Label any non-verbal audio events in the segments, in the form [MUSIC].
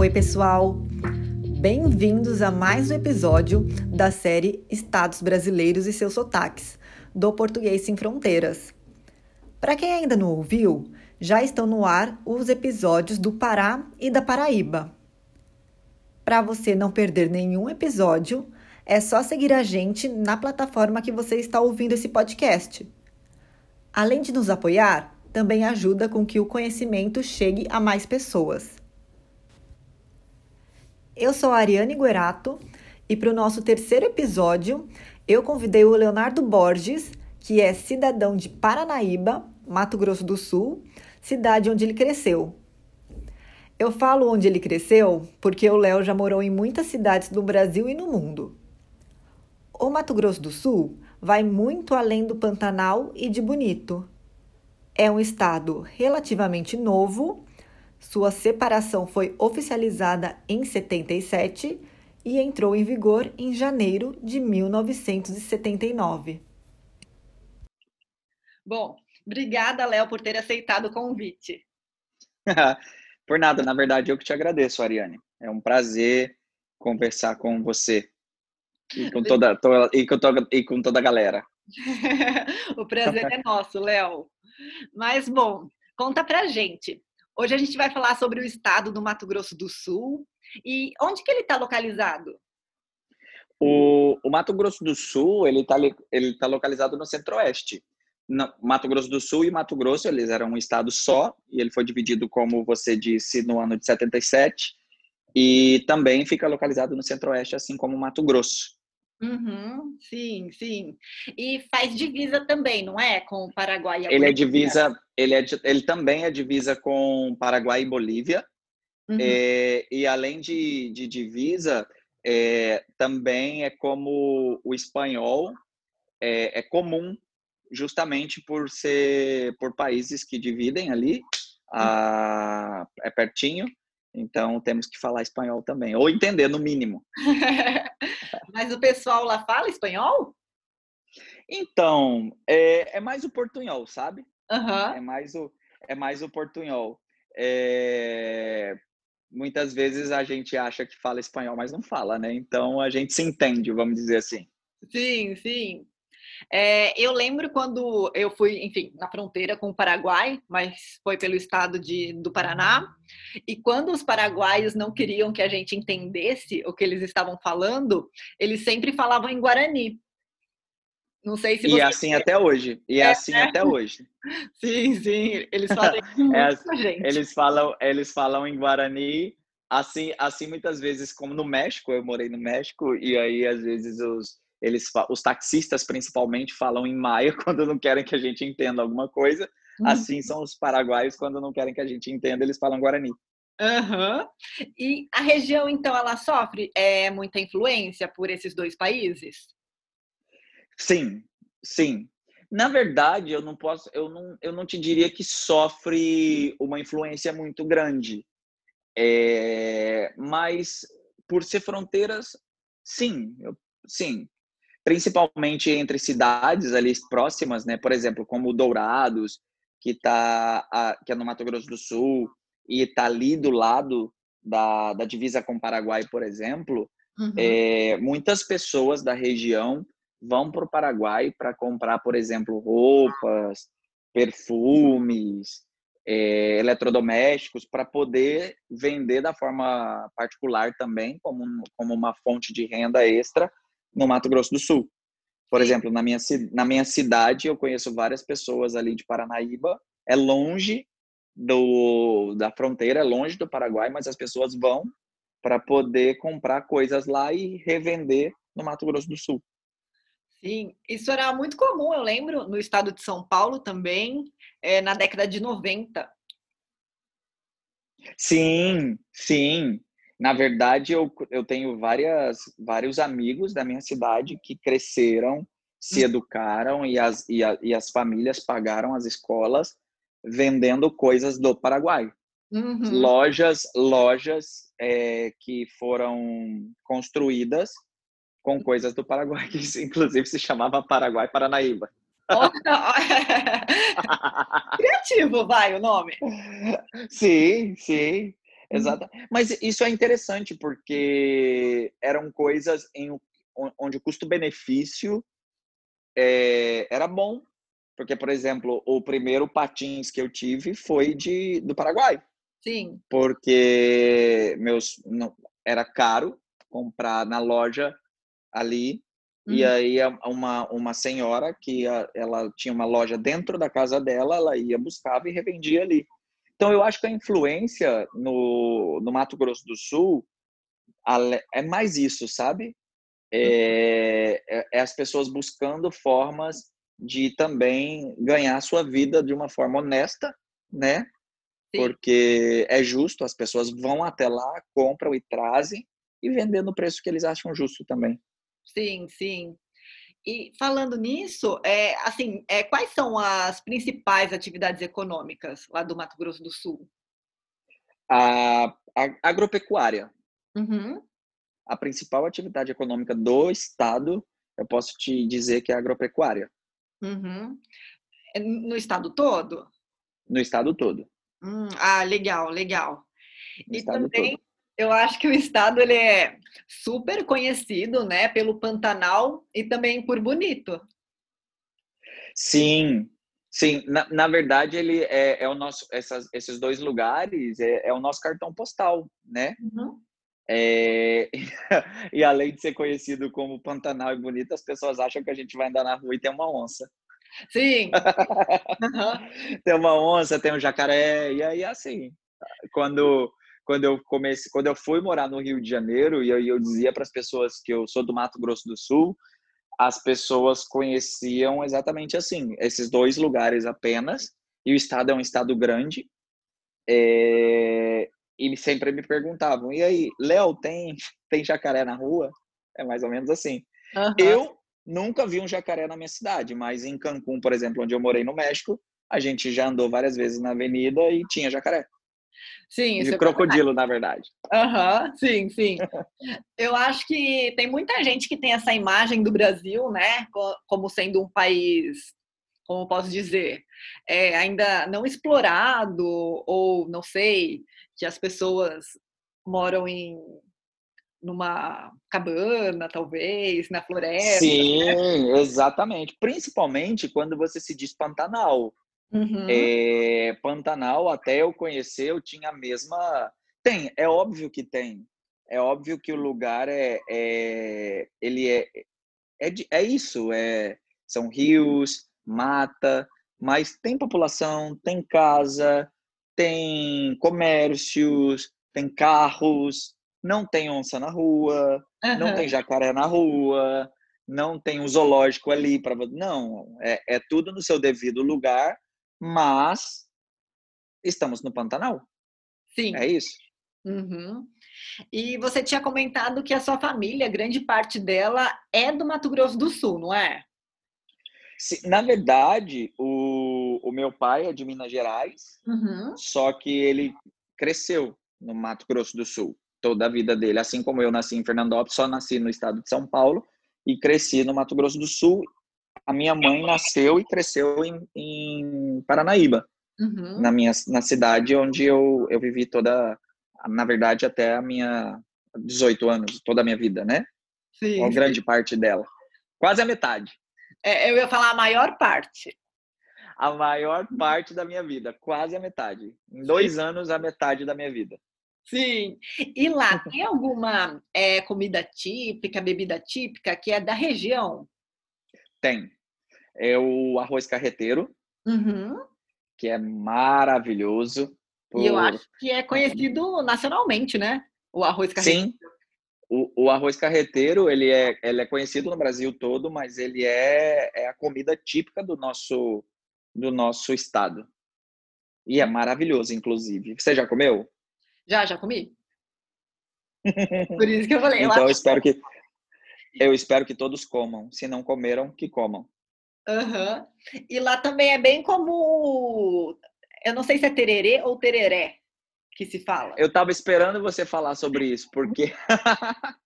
Oi, pessoal! Bem-vindos a mais um episódio da série Estados Brasileiros e seus sotaques, do Português Sem Fronteiras. Para quem ainda não ouviu, já estão no ar os episódios do Pará e da Paraíba. Para você não perder nenhum episódio, é só seguir a gente na plataforma que você está ouvindo esse podcast. Além de nos apoiar, também ajuda com que o conhecimento chegue a mais pessoas. Eu sou a Ariane Guerato e para o nosso terceiro episódio eu convidei o Leonardo Borges, que é cidadão de Paranaíba, Mato Grosso do Sul, cidade onde ele cresceu. Eu falo onde ele cresceu porque o Léo já morou em muitas cidades do Brasil e no mundo. O Mato Grosso do Sul vai muito além do Pantanal e de Bonito. É um estado relativamente novo sua separação foi oficializada em 77 e entrou em vigor em janeiro de 1979. Bom, obrigada, Léo, por ter aceitado o convite. [LAUGHS] por nada, na verdade, eu que te agradeço, Ariane. É um prazer conversar com você e com toda, toda e com toda, e com toda a galera. [LAUGHS] o prazer é nosso, Léo. Mas, bom, conta pra gente. Hoje a gente vai falar sobre o estado do Mato Grosso do Sul e onde que ele está localizado? O, o, Mato Grosso do Sul ele está ele tá localizado no Centro-Oeste. Mato Grosso do Sul e Mato Grosso eles eram um estado só e ele foi dividido como você disse no ano de 77 e também fica localizado no Centro-Oeste assim como Mato Grosso. Uhum, sim, sim. E faz divisa também, não é? Com o Paraguai e a Ele é divisa, ele, é, ele também é divisa com Paraguai e Bolívia. Uhum. É, e além de, de divisa, é, também é como o espanhol é, é, comum, justamente por ser por países que dividem ali, a, é pertinho. Então temos que falar espanhol também, ou entender no mínimo. [LAUGHS] Mas o pessoal lá fala espanhol? Então, é, é mais o portunhol, sabe? Uhum. É mais o é mais o portunhol. É, muitas vezes a gente acha que fala espanhol, mas não fala, né? Então a gente se entende, vamos dizer assim. Sim, sim. É, eu lembro quando eu fui, enfim, na fronteira com o Paraguai, mas foi pelo estado de, do Paraná. E quando os paraguaios não queriam que a gente entendesse o que eles estavam falando, eles sempre falavam em Guarani. Não sei se E é assim até hoje. E é, é assim até hoje. [LAUGHS] Sim, sim. Eles [LAUGHS] falam é, assim, gente. Eles falam, eles falam em Guarani. Assim, assim muitas vezes como no México, eu morei no México e aí às vezes os eles os taxistas principalmente falam em maia [LAUGHS] quando não querem que a gente entenda alguma coisa. Uhum. Assim são os paraguaios quando não querem que a gente entenda, eles falam guarani. Uhum. E a região então ela sofre é, muita influência por esses dois países? Sim, sim. Na verdade, eu não posso, eu não, eu não te diria que sofre uma influência muito grande, é, mas por ser fronteiras, sim, eu, sim principalmente entre cidades ali próximas, né? Por exemplo, como Dourados, que tá que é no Mato Grosso do Sul e está ali do lado da, da divisa com o Paraguai, por exemplo, uhum. é, muitas pessoas da região vão para o Paraguai para comprar, por exemplo, roupas, perfumes, é, eletrodomésticos, para poder vender da forma particular também, como, como uma fonte de renda extra no Mato Grosso do Sul. Por exemplo, na minha, na minha cidade, eu conheço várias pessoas ali de Paranaíba. É longe do, da fronteira, é longe do Paraguai, mas as pessoas vão para poder comprar coisas lá e revender no Mato Grosso do Sul. Sim, isso era muito comum, eu lembro, no estado de São Paulo também, é, na década de 90. Sim, sim. Na verdade, eu, eu tenho várias, vários amigos da minha cidade que cresceram, se hum. educaram e as, e, a, e as famílias pagaram as escolas vendendo coisas do Paraguai. Uhum. Lojas, lojas é, que foram construídas com coisas do Paraguai, [LAUGHS] que inclusive se chamava Paraguai Paranaíba. [LAUGHS] [LAUGHS] Criativo, vai o nome. Sim, sim. Exato. Mas isso é interessante porque eram coisas em, onde o custo-benefício é, era bom. Porque, por exemplo, o primeiro patins que eu tive foi de, do Paraguai. Sim. Porque meus, não, era caro comprar na loja ali. Uhum. E aí uma, uma senhora que ela tinha uma loja dentro da casa dela, ela ia, buscava e revendia ali. Então, eu acho que a influência no, no Mato Grosso do Sul é mais isso, sabe? É, é, é as pessoas buscando formas de também ganhar a sua vida de uma forma honesta, né? Sim. Porque é justo, as pessoas vão até lá, compram e trazem e vendendo no preço que eles acham justo também. Sim, sim. E falando nisso, é, assim, é, quais são as principais atividades econômicas lá do Mato Grosso do Sul? A, a agropecuária. Uhum. A principal atividade econômica do estado, eu posso te dizer que é a agropecuária. Uhum. É no estado todo? No estado todo. Hum, ah, legal, legal. No e também todo eu acho que o estado ele é super conhecido, né, pelo Pantanal e também por Bonito. Sim, sim. Na, na verdade, ele é, é o nosso, essas, esses dois lugares é, é, o nosso cartão postal, né? Uhum. É, [LAUGHS] e além de ser conhecido como Pantanal e Bonito, as pessoas acham que a gente vai andar na rua e tem uma onça. Sim. [LAUGHS] Uhum. tem uma onça, tem um jacaré, e aí assim, quando quando eu comecei, quando eu fui morar no Rio de Janeiro e eu, eu dizia para as pessoas que eu sou do Mato Grosso do Sul, as pessoas conheciam exatamente assim, esses dois lugares apenas. E o estado é um estado grande. É, e sempre me perguntavam: e aí, Léo, tem, [LAUGHS] tem jacaré na rua? É mais ou menos assim. Uhum. Eu nunca vi um jacaré na minha cidade, mas em Cancún, por exemplo, onde eu morei no México, a gente já andou várias vezes na avenida e tinha jacaré. Sim, de é crocodilo, na verdade. Aham, uhum, sim, sim. Eu acho que tem muita gente que tem essa imagem do Brasil, né, como sendo um país, como posso dizer, é, ainda não explorado, ou não sei, que as pessoas moram em numa cabana, talvez, na floresta. Sim, né? exatamente. Principalmente quando você se diz Pantanal. Uhum. É, Pantanal, até eu conhecer, eu tinha a mesma. Tem, é óbvio que tem. É óbvio que o lugar é, é ele é, é, é isso, é, são rios, mata, mas tem população, tem casa, tem comércios, tem carros, não tem onça na rua, uhum. não tem jacaré na rua, não tem um zoológico ali para não, é, é tudo no seu devido lugar mas estamos no Pantanal. Sim. É isso. Uhum. E você tinha comentado que a sua família, grande parte dela, é do Mato Grosso do Sul, não é? Sim, na verdade, o, o meu pai é de Minas Gerais, uhum. só que ele cresceu no Mato Grosso do Sul toda a vida dele. Assim como eu nasci em Fernandópolis, só nasci no estado de São Paulo e cresci no Mato Grosso do Sul a minha mãe nasceu e cresceu em, em Paranaíba, uhum. na minha na cidade onde eu, eu vivi toda, na verdade, até a minha 18 anos, toda a minha vida, né? Sim. Uma grande parte dela. Quase a metade. É, eu ia falar a maior parte. A maior parte da minha vida, quase a metade. Em dois Sim. anos, a metade da minha vida. Sim. E lá, tem alguma é, comida típica, bebida típica que é da região? Tem é o arroz carreteiro, uhum. que é maravilhoso. Por... E eu acho que é conhecido nacionalmente, né? O arroz carreteiro. Sim. O, o, arroz carreteiro ele é, ele é conhecido no Brasil todo, mas ele é, é a comida típica do nosso do nosso estado. E é maravilhoso, inclusive. Você já comeu? Já, já comi. Por isso que eu falei. então eu espero que eu espero que todos comam. Se não comeram, que comam. Uhum. E lá também é bem como. Eu não sei se é tererê ou tereré que se fala. Eu estava esperando você falar sobre isso, porque. [LAUGHS]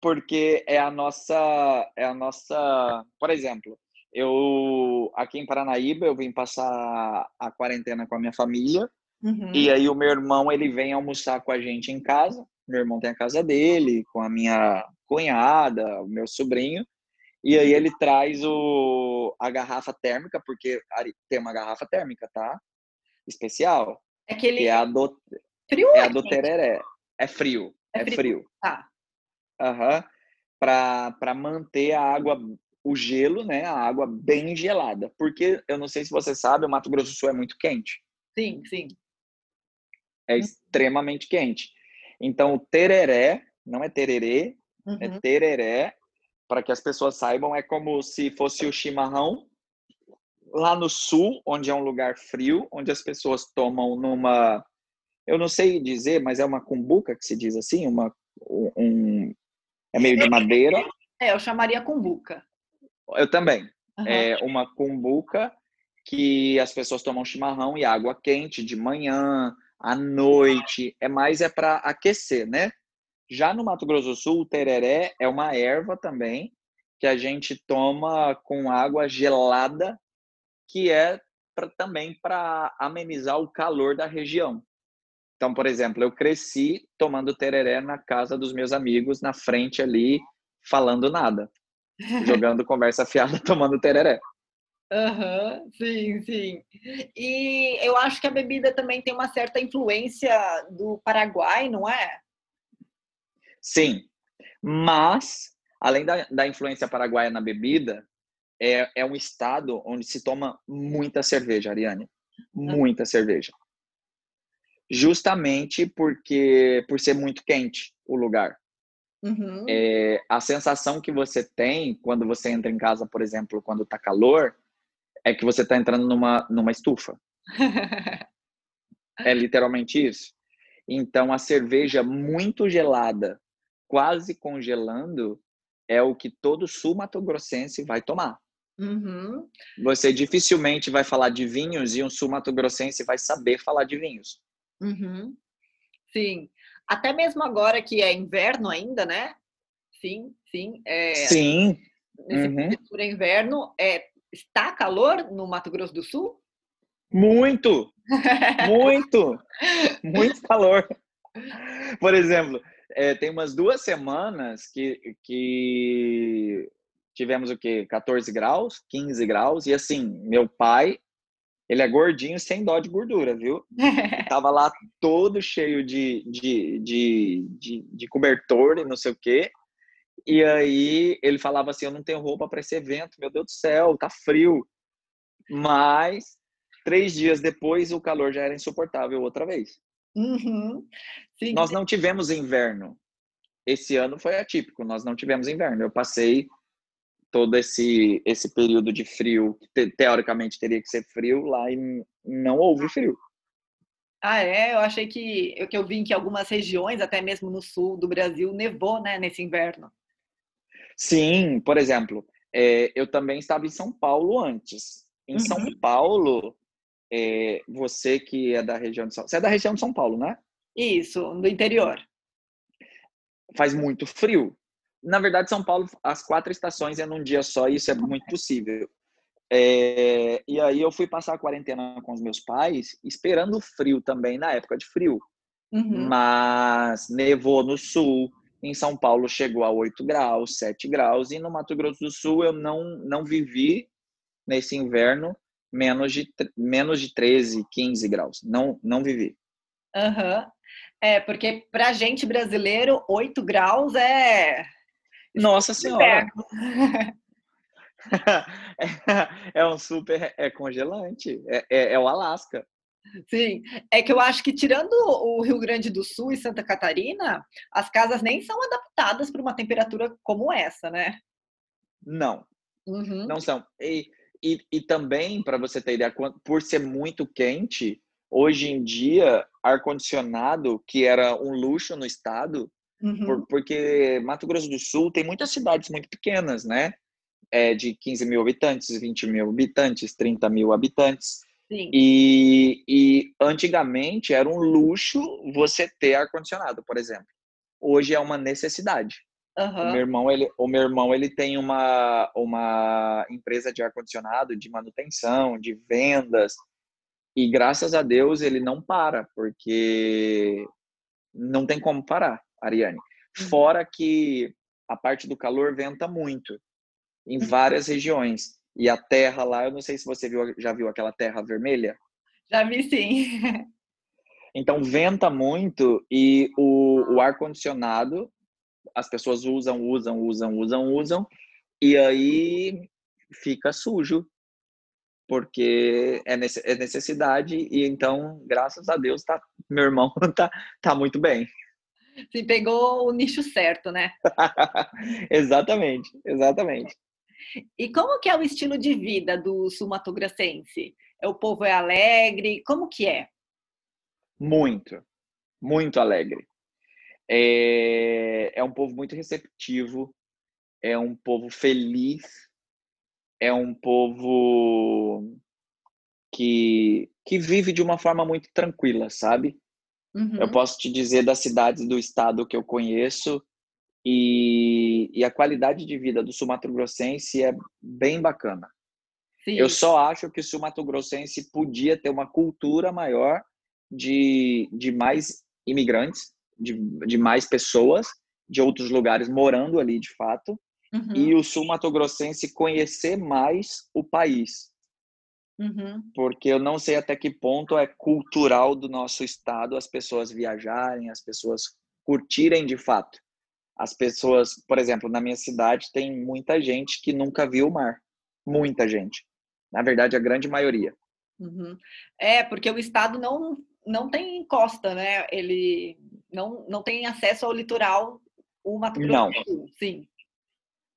porque é a nossa. É a nossa. Por exemplo, eu aqui em Paranaíba eu vim passar a quarentena com a minha família Uhum. E aí o meu irmão, ele vem almoçar com a gente em casa. Meu irmão tem a casa dele, com a minha cunhada, o meu sobrinho. E aí ele traz o, a garrafa térmica, porque tem uma garrafa térmica, tá? Especial. É aquele... Que é a do, frio é a do tereré. É frio. É, é frio. frio. Tá. Aham. Uhum. Para manter a água, o gelo, né? A água bem gelada. Porque, eu não sei se você sabe, o Mato Grosso do Sul é muito quente. Sim, sim. É extremamente quente. Então, o tereré, não é tererê, é uhum. é tereré, para que as pessoas saibam, é como se fosse o chimarrão lá no sul, onde é um lugar frio, onde as pessoas tomam numa, eu não sei dizer, mas é uma cumbuca que se diz assim, uma um, é meio de madeira. É, eu chamaria cumbuca. Eu também. Uhum. É uma cumbuca que as pessoas tomam chimarrão e água quente de manhã, à noite. É mais é para aquecer, né? Já no Mato Grosso do Sul, o tereré é uma erva também que a gente toma com água gelada, que é pra, também para amenizar o calor da região. Então, por exemplo, eu cresci tomando tereré na casa dos meus amigos, na frente ali, falando nada, jogando [LAUGHS] conversa fiada, [LAUGHS] tomando tereré. Uhum, sim, sim. E eu acho que a bebida também tem uma certa influência do Paraguai, não é? Sim, mas além da, da influência paraguaia na bebida, é, é um estado onde se toma muita cerveja, Ariane. Muita cerveja. Justamente porque por ser muito quente o lugar. Uhum. É, a sensação que você tem quando você entra em casa, por exemplo, quando tá calor, é que você tá entrando numa, numa estufa. [LAUGHS] é literalmente isso. Então, a cerveja muito gelada quase congelando é o que todo sul-mato-grossense vai tomar. Uhum. Você dificilmente vai falar de vinhos e um sul-mato-grossense vai saber falar de vinhos. Uhum. Sim. Até mesmo agora que é inverno ainda, né? Sim, sim. É, sim. Nesse uhum. inverno, é, está calor no Mato Grosso do Sul? Muito! [LAUGHS] Muito! Muito calor. Por exemplo, é, tem umas duas semanas que, que tivemos o quê? 14 graus, 15 graus, e assim, meu pai, ele é gordinho sem dó de gordura, viu? [LAUGHS] tava lá todo cheio de, de, de, de, de cobertor e não sei o quê. E aí ele falava assim: Eu não tenho roupa para esse evento, meu Deus do céu, tá frio. Mas três dias depois o calor já era insuportável outra vez. Uhum. Sim. Nós não tivemos inverno. Esse ano foi atípico, nós não tivemos inverno. Eu passei todo esse esse período de frio, que teoricamente teria que ser frio, lá e não houve frio. Ah, é? Eu achei que eu, que eu vi que algumas regiões, até mesmo no sul do Brasil, nevou, né, nesse inverno. Sim, por exemplo, é, eu também estava em São Paulo antes. Em uhum. São Paulo, é, você que é da região de São Você é da região de São Paulo, né? Isso, do interior. Faz muito frio. Na verdade, São Paulo, as quatro estações é num dia só, e isso é muito possível. É, e aí eu fui passar a quarentena com os meus pais, esperando frio também na época de frio. Uhum. Mas nevou no sul, em São Paulo chegou a 8 graus, 7 graus, e no Mato Grosso do Sul eu não, não vivi nesse inverno menos de, menos de 13, 15 graus. Não, não vivi. Uhum. É, porque pra gente brasileiro, 8 graus é. Nossa Senhora! [LAUGHS] é, é um super. É congelante. É, é, é o Alasca. Sim, é que eu acho que tirando o Rio Grande do Sul e Santa Catarina, as casas nem são adaptadas para uma temperatura como essa, né? Não, uhum. não são. E, e, e também, para você ter ideia, por ser muito quente, hoje em dia, ar-condicionado, que era um luxo no estado, uhum. por, porque Mato Grosso do Sul tem muitas cidades muito pequenas, né? É, de 15 mil habitantes, 20 mil habitantes, 30 mil habitantes. Sim. E, e antigamente era um luxo você ter ar-condicionado, por exemplo. Hoje é uma necessidade. Uhum. O meu irmão, ele, o meu irmão, ele tem uma, uma empresa de ar-condicionado, de manutenção, de vendas. E graças a Deus ele não para, porque não tem como parar, Ariane. Uhum. Fora que a parte do calor venta muito em uhum. várias regiões. E a terra lá, eu não sei se você viu, já viu aquela terra vermelha. Já vi sim. [LAUGHS] Então venta muito e o, o ar condicionado as pessoas usam, usam, usam, usam, usam e aí fica sujo porque é, é necessidade e então graças a Deus tá meu irmão [LAUGHS] tá tá muito bem. Se pegou o nicho certo, né? [LAUGHS] exatamente, exatamente. E como que é o estilo de vida do sul-mato-grossense? É, o povo é alegre? Como que é? Muito, muito alegre. É, é um povo muito receptivo, é um povo feliz, é um povo que, que vive de uma forma muito tranquila, sabe? Uhum. Eu posso te dizer das cidades do estado que eu conheço e, e a qualidade de vida do sul-mato-grossense é bem bacana. Sim. Eu só acho que o sul-mato-grossense podia ter uma cultura maior de, de mais imigrantes, de, de mais pessoas de outros lugares morando ali de fato, uhum. e o sul-mato-grossense conhecer mais o país. Uhum. Porque eu não sei até que ponto é cultural do nosso estado as pessoas viajarem, as pessoas curtirem de fato. As pessoas, por exemplo, na minha cidade tem muita gente que nunca viu o mar. Muita gente. Na verdade, a grande maioria. Uhum. É, porque o estado não, não tem costa, né? Ele não, não tem acesso ao litoral, o Mato Grosso não. do Sul, sim.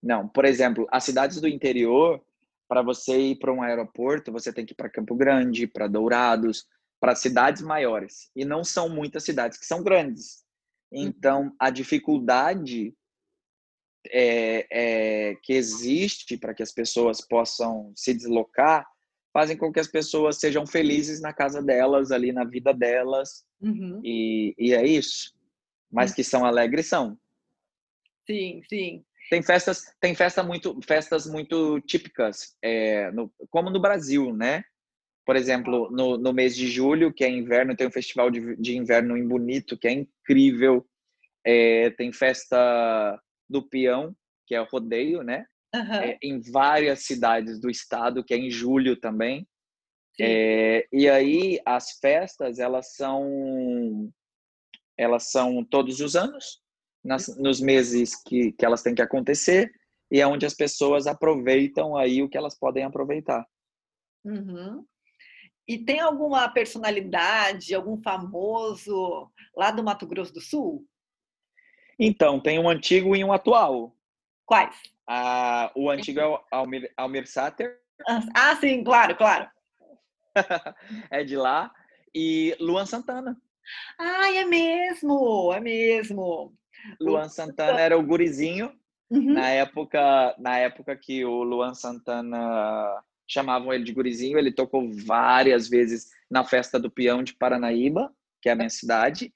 Não, por exemplo, as cidades do interior, para você ir para um aeroporto, você tem que ir para Campo Grande, para Dourados, para cidades maiores. E não são muitas cidades que são grandes. Uhum. Então, a dificuldade é, é, que existe para que as pessoas possam se deslocar fazem com que as pessoas sejam felizes na casa delas, ali na vida delas. Uhum. E, e é isso. Mas uhum. que são alegres, são. Sim, sim. Tem festas, tem festa muito, festas muito típicas, é, no, como no Brasil, né? Por exemplo, no, no mês de julho, que é inverno, tem um festival de, de inverno em Bonito, que é incrível. É, tem festa do peão, que é o rodeio, né? Uhum. é, em várias cidades do estado, que é em julho também. É, e aí as festas elas são elas são todos os anos nas, nos meses que, que elas têm que acontecer e é onde as pessoas aproveitam aí o que elas podem aproveitar. Uhum. E tem alguma personalidade, algum famoso lá do Mato Grosso do Sul? Então, tem um antigo e um atual. Quais? Ah, o antigo é o Almir, Almir Sater. Ah, sim, claro, claro. [LAUGHS] é de lá. E Luan Santana. Ai, é mesmo, é mesmo. Luan Santana era o gurizinho. Uhum. Na época, na época que o Luan Santana chamavam ele de gurizinho, ele tocou várias vezes na festa do peão de Paranaíba, que é a minha cidade.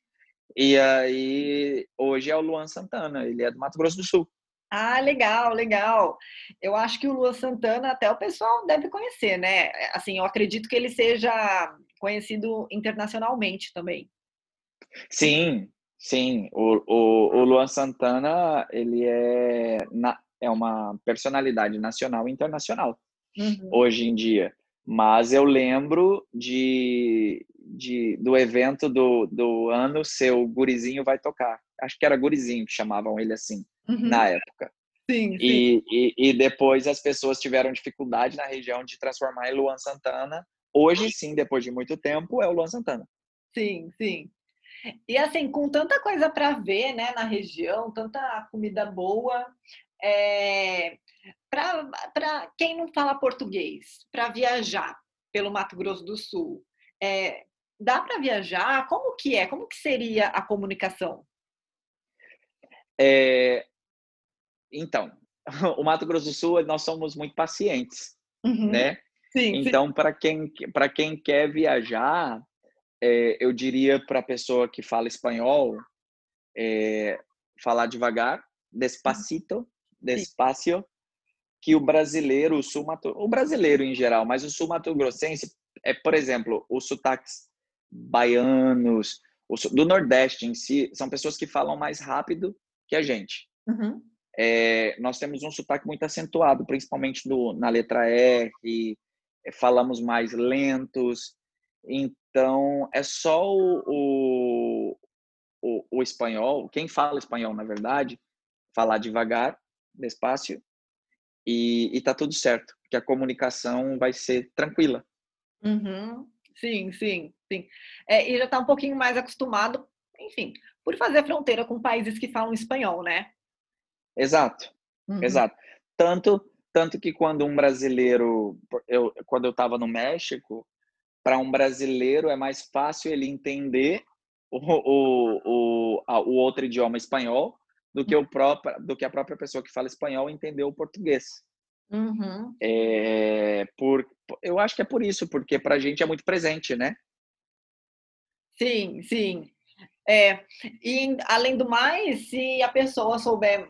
E aí hoje é o Luan Santana, ele é do Mato Grosso do Sul. Ah, legal, legal. Eu acho que o Lua Santana até o pessoal deve conhecer, né? Assim, eu acredito que ele seja conhecido internacionalmente também. Sim, sim. O, o, o Luan Santana, ele é, na, é uma personalidade nacional e internacional uhum. hoje em dia. Mas eu lembro de, de, do evento do, do ano, seu Gurizinho vai tocar. Acho que era Gurizinho que chamavam ele assim uhum. na época. Sim, sim. E, e, e, depois as pessoas tiveram dificuldade na região de transformar em Luan Santana. Hoje, sim, depois de muito tempo, é o Luan Santana. Sim, sim. E assim, com tanta coisa para ver né, na região, tanta comida boa, é, para quem não fala português, para viajar pelo Mato Grosso do Sul, é, dá para viajar? Como que é? Como que seria a comunicação? É, então, [LAUGHS] o Mato Grosso do Sul, nós somos muito pacientes, uhum. né? Sim, então, para quem, quem quer viajar, é, eu diria para a pessoa que fala espanhol, é, falar devagar, despacito, despacio, que o brasileiro, o, sul -mato, o brasileiro em geral, mas o sul-mato-grossense, é, por exemplo, os sotaques baianos, do Nordeste em si, são pessoas que falam mais rápido que a gente. Uhum. É, nós temos um sotaque muito acentuado, principalmente do, na letra R, é, falamos mais lentos. Então, é só o, o, o, espanhol, quem fala espanhol, na verdade, falar devagar, despacio, e, e tá tudo certo, que a comunicação vai ser tranquila. Uhum. Sim, sim, sim. É, e já está um pouquinho mais acostumado, enfim, por fazer fronteira com países que falam espanhol, né? Exato, uhum. exato. Tanto, tanto que quando um brasileiro, eu, quando eu estava no México, para um brasileiro é mais fácil ele entender o, o, o, a, o outro idioma espanhol do que, o próprio, do que a própria pessoa que fala espanhol entender o português. Uhum. É, por, eu acho que é por isso, porque para a gente é muito presente, né? Sim, sim. É, e além do mais, se a pessoa souber,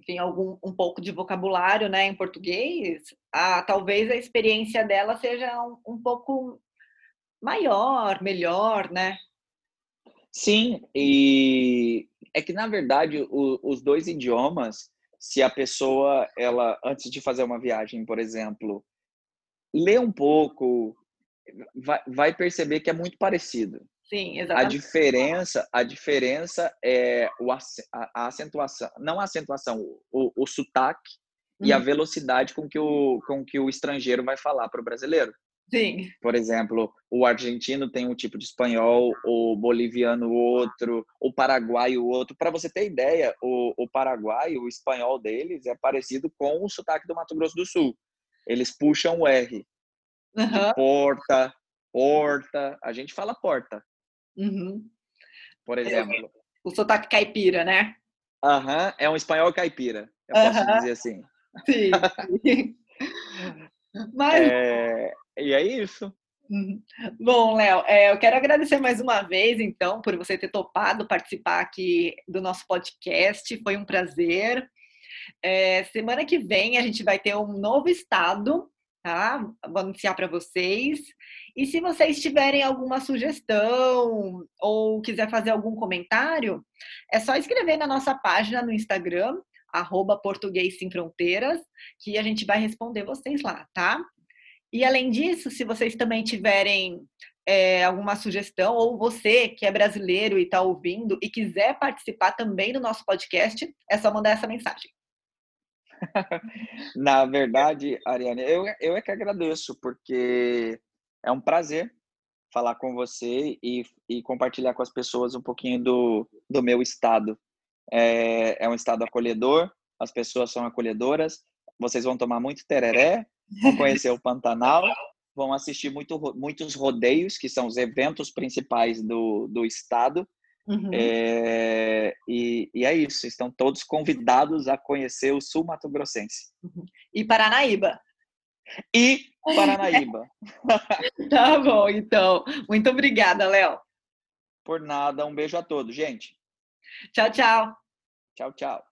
enfim, algum um pouco de vocabulário, né, em português, a, talvez a experiência dela seja um, um pouco maior, melhor, né? Sim, e é que na verdade o, os dois idiomas se a pessoa, ela antes de fazer uma viagem, por exemplo, lê um pouco, vai, vai perceber que é muito parecido. Sim, exatamente. A diferença, a diferença é o, a, acentuação, não a acentuação, o, o sotaque hum. e a uhum. velocidade com que o, com que o estrangeiro vai falar para o brasileiro. Sim. Por exemplo, o argentino tem um tipo de espanhol, o boliviano outro, o paraguaio outro. Para você ter ideia, o, o paraguaio, o espanhol deles é parecido com o sotaque do Mato Grosso do Sul. Eles puxam o R. Uhum. porta, porta. A gente fala porta. Uhum. Por exemplo. É, o sotaque caipira, né? Aham, uhum, é um espanhol caipira. Eu posso dizer assim. Sim. [LAUGHS] Mas... É, e é isso. Uhum. Bom, Léo, é, eu quero agradecer mais uma vez, então, por você ter topado participar aqui do nosso podcast. Foi um prazer. É, semana que vem a gente vai ter um novo estado, tá? Vou anunciar para vocês. E se vocês tiverem alguma sugestão ou quiser fazer algum comentário, é só escrever na nossa página no Instagram, arroba Português Sem Fronteiras, que a gente vai responder vocês lá, tá? E além disso, se vocês também tiverem é, alguma sugestão, ou você que é brasileiro e está ouvindo e quiser participar também do nosso podcast, é só mandar essa mensagem. Na verdade, Ariane, eu, eu é que agradeço, porque é um prazer falar com você e, e compartilhar com as pessoas um pouquinho do, do meu estado. É, é um estado acolhedor, as pessoas são acolhedoras, vocês vão tomar muito tereré, vão conhecer o Pantanal, vão assistir muito, muitos rodeios, que são os eventos principais do, do estado. Uhum. É, e, e, é isso, estão todos convidados a conhecer o Sul Mato Grossense. Uhum. E Paranaíba. E Paranaíba. [LAUGHS] tá bom, então. Muito obrigada, Léo. Por nada, um beijo a todos, gente. Tchau, tchau. Tchau, tchau.